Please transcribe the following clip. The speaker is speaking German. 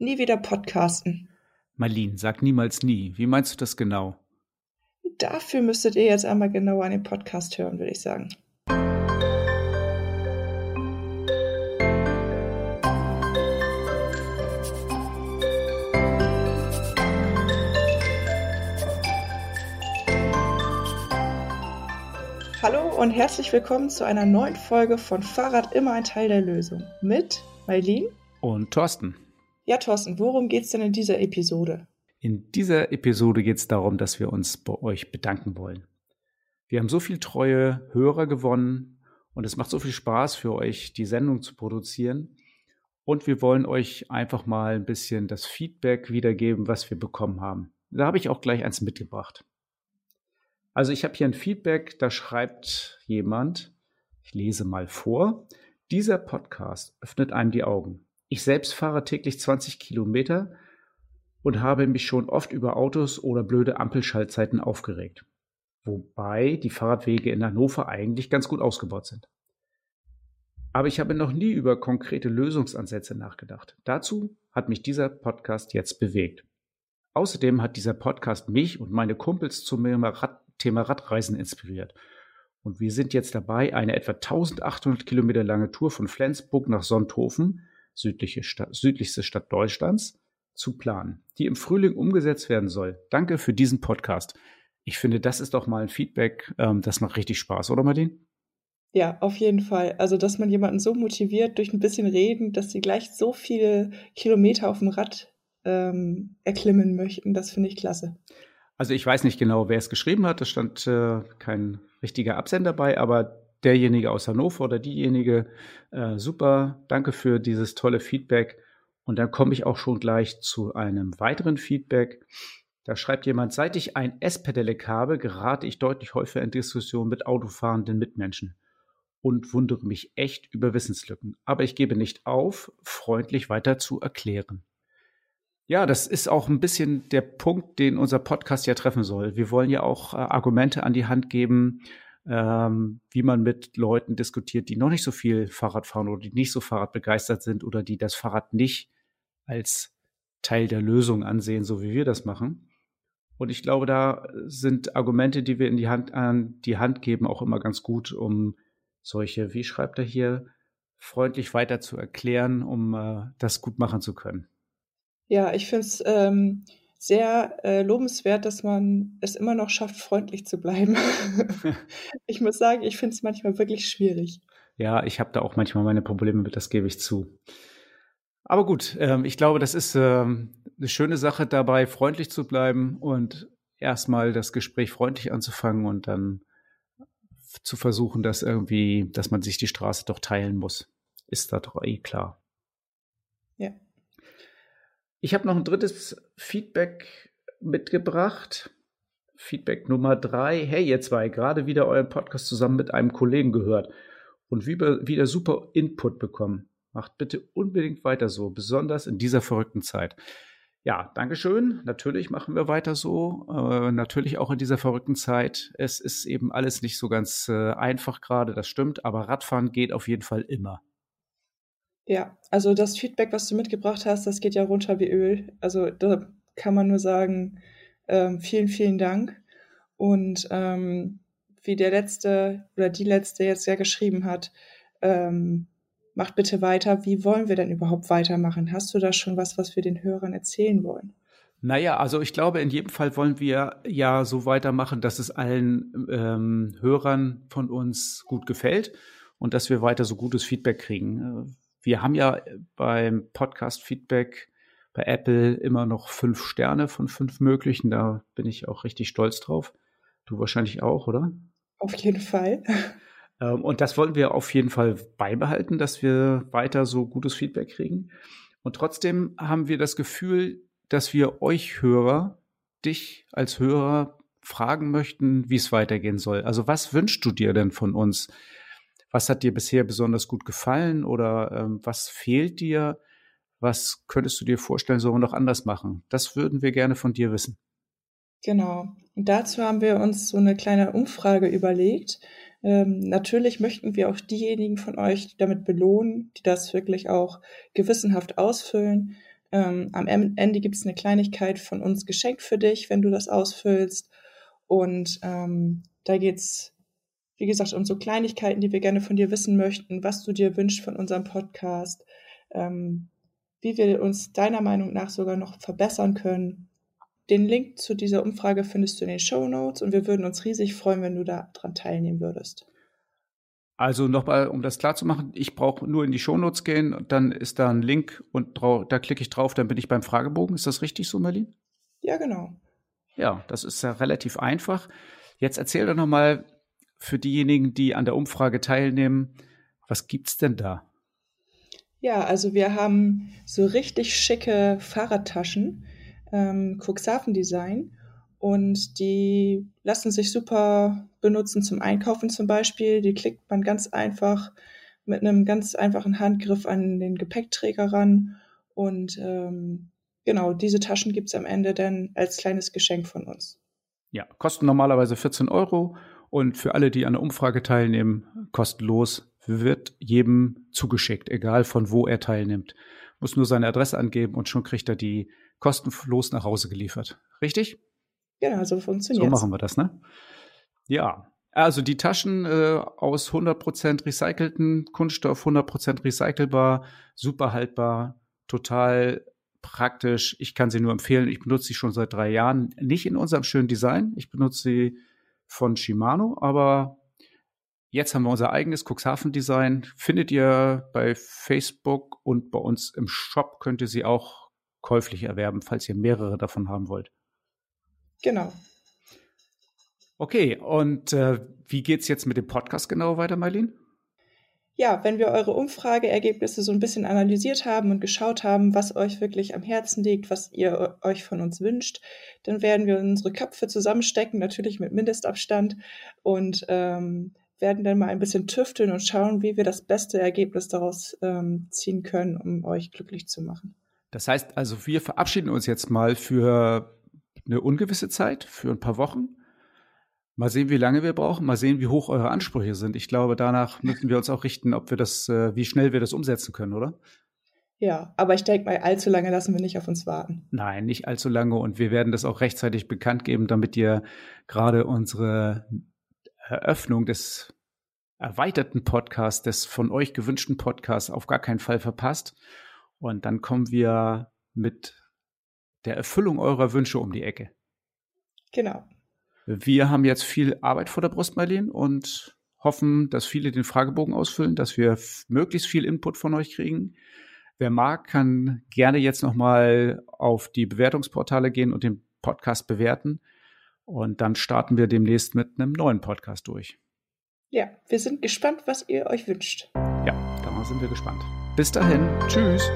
Nie wieder podcasten. Marlene, sag niemals nie. Wie meinst du das genau? Dafür müsstet ihr jetzt einmal genauer an den Podcast hören, würde ich sagen. Hallo und herzlich willkommen zu einer neuen Folge von Fahrrad immer ein Teil der Lösung mit Mailin und Thorsten. Ja, Thorsten, worum geht es denn in dieser Episode? In dieser Episode geht es darum, dass wir uns bei euch bedanken wollen. Wir haben so viel treue Hörer gewonnen und es macht so viel Spaß für euch, die Sendung zu produzieren. Und wir wollen euch einfach mal ein bisschen das Feedback wiedergeben, was wir bekommen haben. Da habe ich auch gleich eins mitgebracht. Also ich habe hier ein Feedback, da schreibt jemand, ich lese mal vor, dieser Podcast öffnet einem die Augen. Ich selbst fahre täglich 20 Kilometer und habe mich schon oft über Autos oder blöde Ampelschaltzeiten aufgeregt. Wobei die Fahrradwege in Hannover eigentlich ganz gut ausgebaut sind. Aber ich habe noch nie über konkrete Lösungsansätze nachgedacht. Dazu hat mich dieser Podcast jetzt bewegt. Außerdem hat dieser Podcast mich und meine Kumpels zum Thema Radreisen inspiriert. Und wir sind jetzt dabei, eine etwa 1800 Kilometer lange Tour von Flensburg nach Sonthofen, südliche Stadt, südlichste Stadt Deutschlands, zu planen, die im Frühling umgesetzt werden soll. Danke für diesen Podcast. Ich finde, das ist doch mal ein Feedback, ähm, das macht richtig Spaß, oder Martin? Ja, auf jeden Fall. Also, dass man jemanden so motiviert durch ein bisschen Reden, dass sie gleich so viele Kilometer auf dem Rad ähm, erklimmen möchten, das finde ich klasse. Also ich weiß nicht genau, wer es geschrieben hat. Es stand äh, kein richtiger Absender dabei, aber derjenige aus Hannover oder diejenige, äh, super, danke für dieses tolle Feedback. Und dann komme ich auch schon gleich zu einem weiteren Feedback. Da schreibt jemand, seit ich ein S-Pedelec habe, gerate ich deutlich häufiger in Diskussionen mit autofahrenden Mitmenschen und wundere mich echt über Wissenslücken. Aber ich gebe nicht auf, freundlich weiter zu erklären. Ja, das ist auch ein bisschen der Punkt, den unser Podcast ja treffen soll. Wir wollen ja auch äh, Argumente an die Hand geben, ähm, wie man mit Leuten diskutiert, die noch nicht so viel Fahrrad fahren oder die nicht so Fahrradbegeistert sind oder die das Fahrrad nicht als Teil der Lösung ansehen, so wie wir das machen. Und ich glaube, da sind Argumente, die wir in die Hand an die Hand geben, auch immer ganz gut, um solche, wie schreibt er hier, freundlich weiter zu erklären, um äh, das gut machen zu können. Ja, ich finde es ähm, sehr äh, lobenswert, dass man es immer noch schafft, freundlich zu bleiben. ich muss sagen, ich finde es manchmal wirklich schwierig. Ja, ich habe da auch manchmal meine Probleme mit, das gebe ich zu. Aber gut, ähm, ich glaube, das ist ähm, eine schöne Sache dabei, freundlich zu bleiben und erstmal das Gespräch freundlich anzufangen und dann zu versuchen, dass irgendwie, dass man sich die Straße doch teilen muss. Ist da doch eh klar. Ja. Ich habe noch ein drittes Feedback mitgebracht. Feedback Nummer drei. Hey, ihr zwei, gerade wieder euren Podcast zusammen mit einem Kollegen gehört und wieder, super Input bekommen. Macht bitte unbedingt weiter so, besonders in dieser verrückten Zeit. Ja, Dankeschön. Natürlich machen wir weiter so. Äh, natürlich auch in dieser verrückten Zeit. Es ist eben alles nicht so ganz äh, einfach gerade, das stimmt, aber Radfahren geht auf jeden Fall immer. Ja, also das Feedback, was du mitgebracht hast, das geht ja runter wie Öl. Also da kann man nur sagen, ähm, vielen, vielen Dank. Und ähm, wie der letzte oder die letzte jetzt ja geschrieben hat, ähm, macht bitte weiter. Wie wollen wir denn überhaupt weitermachen? Hast du da schon was, was wir den Hörern erzählen wollen? Naja, also ich glaube, in jedem Fall wollen wir ja so weitermachen, dass es allen ähm, Hörern von uns gut gefällt und dass wir weiter so gutes Feedback kriegen. Wir haben ja beim Podcast-Feedback bei Apple immer noch fünf Sterne von fünf möglichen. Da bin ich auch richtig stolz drauf. Du wahrscheinlich auch, oder? Auf jeden Fall. Ähm, und das wollen wir auf jeden Fall beibehalten, dass wir weiter so gutes Feedback kriegen. Und trotzdem haben wir das Gefühl, dass wir euch Hörer, dich als Hörer fragen möchten, wie es weitergehen soll. Also was wünschst du dir denn von uns? Was hat dir bisher besonders gut gefallen oder ähm, was fehlt dir? Was könntest du dir vorstellen, sollen wir noch anders machen? Das würden wir gerne von dir wissen. Genau. Und dazu haben wir uns so eine kleine Umfrage überlegt. Ähm, natürlich möchten wir auch diejenigen von euch damit belohnen, die das wirklich auch gewissenhaft ausfüllen. Ähm, am Ende gibt es eine Kleinigkeit von uns geschenkt für dich, wenn du das ausfüllst. Und ähm, da geht's, wie gesagt, um so Kleinigkeiten, die wir gerne von dir wissen möchten, was du dir wünschst von unserem Podcast, ähm, wie wir uns deiner Meinung nach sogar noch verbessern können. Den Link zu dieser Umfrage findest du in den Show Notes und wir würden uns riesig freuen, wenn du daran teilnehmen würdest. Also nochmal, um das klar zu machen, ich brauche nur in die Shownotes gehen, und dann ist da ein Link und da klicke ich drauf, dann bin ich beim Fragebogen. Ist das richtig so, Marlene? Ja, genau. Ja, das ist ja relativ einfach. Jetzt erzähl doch nochmal für diejenigen, die an der Umfrage teilnehmen, was gibt's denn da? Ja, also wir haben so richtig schicke Fahrradtaschen, ähm, Cuxhaven-Design und die lassen sich super benutzen zum Einkaufen zum Beispiel. Die klickt man ganz einfach mit einem ganz einfachen Handgriff an den Gepäckträger ran. Und ähm, genau, diese Taschen gibt's am Ende dann als kleines Geschenk von uns. Ja, kosten normalerweise 14 Euro und für alle, die an der Umfrage teilnehmen, kostenlos, wird jedem zugeschickt, egal von wo er teilnimmt. Muss nur seine Adresse angeben und schon kriegt er die kostenlos nach Hause geliefert. Richtig? Genau, so funktioniert So machen wir das, ne? Ja. Also die Taschen äh, aus 100% recycelten Kunststoff, 100% recycelbar, super haltbar, total praktisch. Ich kann sie nur empfehlen. Ich benutze sie schon seit drei Jahren. Nicht in unserem schönen Design. Ich benutze sie von Shimano, aber jetzt haben wir unser eigenes Cuxhaven-Design. Findet ihr bei Facebook und bei uns im Shop könnt ihr sie auch käuflich erwerben, falls ihr mehrere davon haben wollt. Genau. Okay, und äh, wie geht's jetzt mit dem Podcast genau weiter, Marlene? Ja, wenn wir eure Umfrageergebnisse so ein bisschen analysiert haben und geschaut haben, was euch wirklich am Herzen liegt, was ihr euch von uns wünscht, dann werden wir unsere Köpfe zusammenstecken, natürlich mit Mindestabstand und ähm, werden dann mal ein bisschen tüfteln und schauen, wie wir das beste Ergebnis daraus ähm, ziehen können, um euch glücklich zu machen. Das heißt also, wir verabschieden uns jetzt mal für eine ungewisse Zeit, für ein paar Wochen. Mal sehen, wie lange wir brauchen, mal sehen, wie hoch eure Ansprüche sind. Ich glaube, danach müssen wir uns auch richten, ob wir das, äh, wie schnell wir das umsetzen können, oder? Ja, aber ich denke mal, allzu lange lassen wir nicht auf uns warten. Nein, nicht allzu lange und wir werden das auch rechtzeitig bekannt geben, damit ihr gerade unsere Eröffnung des erweiterten Podcasts, des von euch gewünschten Podcasts auf gar keinen Fall verpasst. Und dann kommen wir mit der Erfüllung eurer Wünsche um die Ecke. Genau. Wir haben jetzt viel Arbeit vor der Brust, Marlene, und hoffen, dass viele den Fragebogen ausfüllen, dass wir möglichst viel Input von euch kriegen. Wer mag, kann gerne jetzt nochmal auf die Bewertungsportale gehen und den Podcast bewerten. Und dann starten wir demnächst mit einem neuen Podcast durch. Ja, wir sind gespannt, was ihr euch wünscht. Ja, da sind wir gespannt. Bis dahin. Tschüss.